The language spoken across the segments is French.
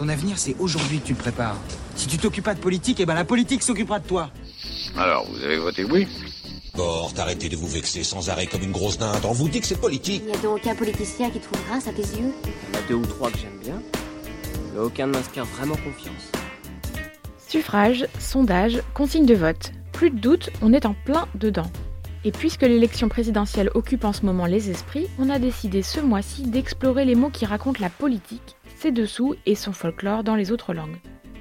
Ton avenir, c'est aujourd'hui que tu le prépares. Si tu t'occupes pas de politique, eh ben la politique s'occupera de toi. Alors, vous avez voté oui Bort, arrêtez de vous vexer sans arrêt comme une grosse dinde. On vous dit que c'est politique. Il n'y a donc aucun politicien qui trouve grâce à tes yeux Il y en a deux ou trois que j'aime bien, mais aucun ne m'inspire vraiment confiance. Suffrage, sondage, consigne de vote. Plus de doute, on est en plein dedans. Et puisque l'élection présidentielle occupe en ce moment les esprits, on a décidé ce mois-ci d'explorer les mots qui racontent la politique, ses dessous et son folklore dans les autres langues.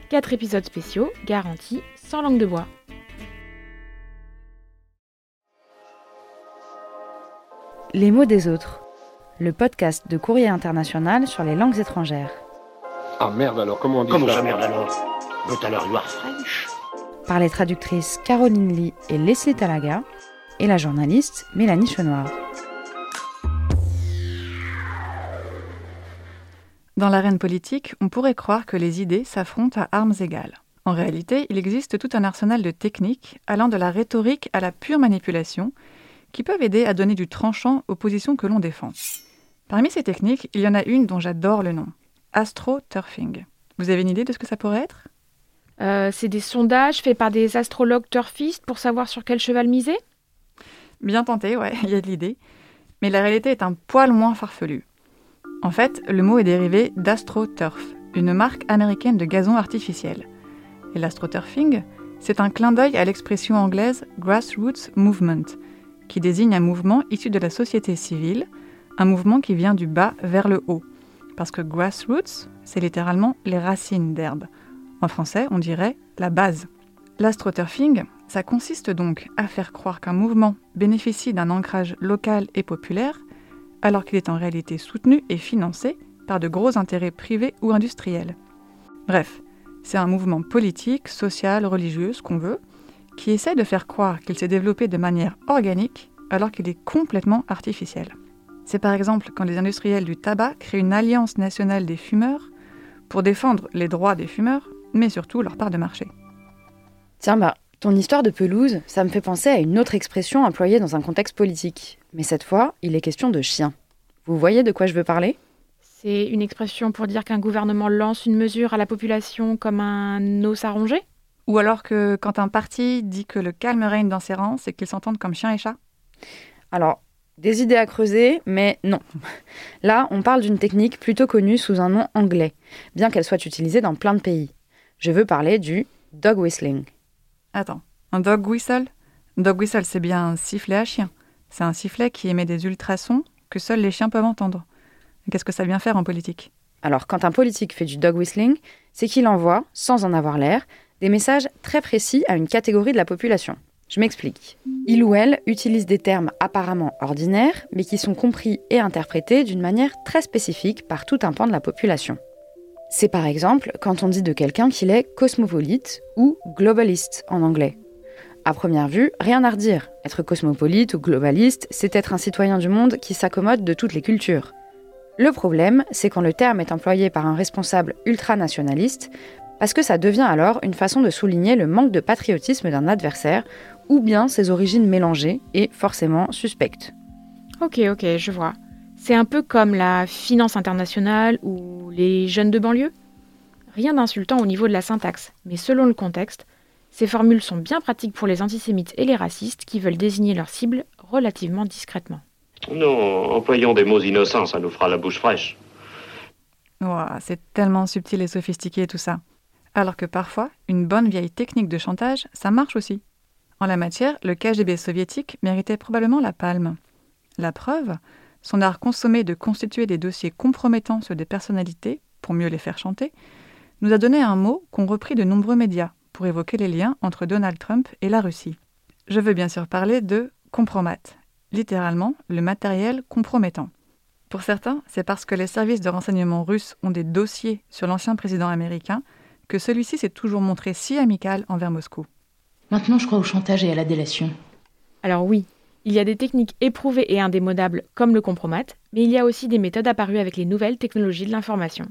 Quatre épisodes spéciaux, garantis, sans langue de bois. Les mots des autres. Le podcast de Courrier International sur les langues étrangères. Ah merde alors, comment on dit Comment ça ça merde alors But alors you are French Par les traductrices Caroline Lee et Leslie Talaga et la journaliste Mélanie Chenoir. Dans l'arène politique, on pourrait croire que les idées s'affrontent à armes égales. En réalité, il existe tout un arsenal de techniques allant de la rhétorique à la pure manipulation qui peuvent aider à donner du tranchant aux positions que l'on défend. Parmi ces techniques, il y en a une dont j'adore le nom, astroturfing. Vous avez une idée de ce que ça pourrait être? Euh, c'est des sondages faits par des astrologues turfistes pour savoir sur quel cheval miser? Bien tenté, ouais, il y a de l'idée. Mais la réalité est un poil moins farfelue. En fait, le mot est dérivé d'astroturf, une marque américaine de gazon artificiel. Et l'astroturfing, c'est un clin d'œil à l'expression anglaise grassroots movement, qui désigne un mouvement issu de la société civile, un mouvement qui vient du bas vers le haut. Parce que grassroots, c'est littéralement les racines d'herbe. En français, on dirait la base. L'astroturfing, ça consiste donc à faire croire qu'un mouvement bénéficie d'un ancrage local et populaire, alors qu'il est en réalité soutenu et financé par de gros intérêts privés ou industriels. Bref, c'est un mouvement politique, social, religieux, ce qu'on veut, qui essaie de faire croire qu'il s'est développé de manière organique alors qu'il est complètement artificiel. C'est par exemple quand les industriels du tabac créent une alliance nationale des fumeurs pour défendre les droits des fumeurs, mais surtout leur part de marché. Tiens, bah, ton histoire de pelouse, ça me fait penser à une autre expression employée dans un contexte politique. Mais cette fois, il est question de chien. Vous voyez de quoi je veux parler? C'est une expression pour dire qu'un gouvernement lance une mesure à la population comme un os à ronger? Ou alors que quand un parti dit que le calme règne dans ses rangs, c'est qu'ils s'entendent comme chien et chat? Alors, des idées à creuser, mais non. Là, on parle d'une technique plutôt connue sous un nom anglais, bien qu'elle soit utilisée dans plein de pays. Je veux parler du dog whistling. Attends, un dog whistle? Dog whistle, c'est bien un sifflet à chien. C'est un sifflet qui émet des ultrasons que seuls les chiens peuvent entendre. Qu'est-ce que ça vient faire en politique? Alors, quand un politique fait du dog whistling, c'est qu'il envoie, sans en avoir l'air, des messages très précis à une catégorie de la population. Je m'explique. Il ou elle utilise des termes apparemment ordinaires, mais qui sont compris et interprétés d'une manière très spécifique par tout un pan de la population. C'est par exemple quand on dit de quelqu'un qu'il est cosmopolite ou globaliste en anglais. À première vue, rien à redire. Être cosmopolite ou globaliste, c'est être un citoyen du monde qui s'accommode de toutes les cultures. Le problème, c'est quand le terme est employé par un responsable ultranationaliste, parce que ça devient alors une façon de souligner le manque de patriotisme d'un adversaire, ou bien ses origines mélangées et forcément suspectes. Ok, ok, je vois. C'est un peu comme la finance internationale ou les jeunes de banlieue Rien d'insultant au niveau de la syntaxe, mais selon le contexte, ces formules sont bien pratiques pour les antisémites et les racistes qui veulent désigner leur cible relativement discrètement. Non, employons des mots innocents, ça nous fera la bouche fraîche. Ouah, c'est tellement subtil et sophistiqué tout ça. Alors que parfois, une bonne vieille technique de chantage, ça marche aussi. En la matière, le KGB soviétique méritait probablement la palme. La preuve, son art consommé de constituer des dossiers compromettants sur des personnalités, pour mieux les faire chanter, nous a donné un mot qu'ont repris de nombreux médias pour évoquer les liens entre Donald Trump et la Russie. Je veux bien sûr parler de compromat, littéralement le matériel compromettant. Pour certains, c'est parce que les services de renseignement russes ont des dossiers sur l'ancien président américain que celui-ci s'est toujours montré si amical envers Moscou. Maintenant, je crois au chantage et à la délation. Alors oui, il y a des techniques éprouvées et indémodables comme le compromat, mais il y a aussi des méthodes apparues avec les nouvelles technologies de l'information.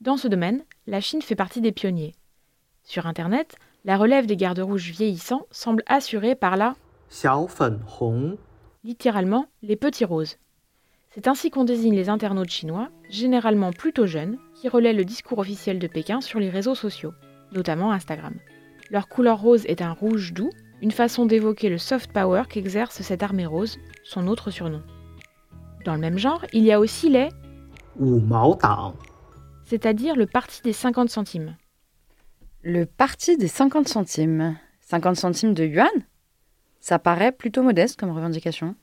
Dans ce domaine, la Chine fait partie des pionniers. Sur Internet, la relève des gardes rouges vieillissants semble assurée par la littéralement les petits roses. C'est ainsi qu'on désigne les internautes chinois, généralement plutôt jeunes, qui relaient le discours officiel de Pékin sur les réseaux sociaux, notamment Instagram. Leur couleur rose est un rouge doux, une façon d'évoquer le soft power qu'exerce cette armée rose, son autre surnom. Dans le même genre, il y a aussi les c'est-à-dire le parti des 50 centimes. Le parti des 50 centimes 50 centimes de yuan? Ça paraît plutôt modeste comme revendication.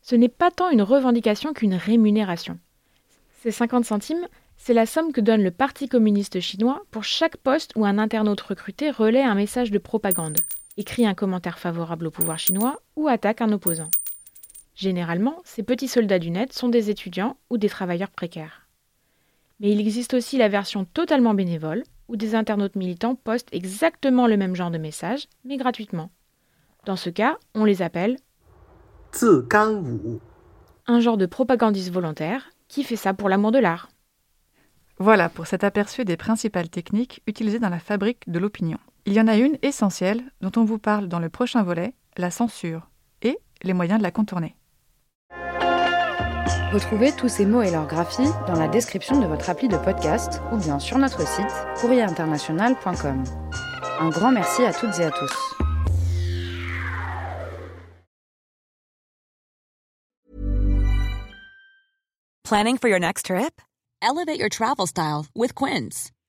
Ce n'est pas tant une revendication qu'une rémunération. Ces 50 centimes, c'est la somme que donne le Parti communiste chinois pour chaque poste où un internaute recruté relaie un message de propagande, écrit un commentaire favorable au pouvoir chinois ou attaque un opposant. Généralement, ces petits soldats du net sont des étudiants ou des travailleurs précaires. Mais il existe aussi la version totalement bénévole, où des internautes militants postent exactement le même genre de message, mais gratuitement. Dans ce cas, on les appelle un genre de propagandiste volontaire qui fait ça pour l'amour de l'art. Voilà pour cet aperçu des principales techniques utilisées dans la fabrique de l'opinion. Il y en a une essentielle dont on vous parle dans le prochain volet, la censure, et les moyens de la contourner. Retrouvez tous ces mots et leurs graphies dans la description de votre appli de podcast ou bien sur notre site courrierinternational.com. Un grand merci à toutes et à tous. Planning for your next trip? Elevate your travel style with Quince.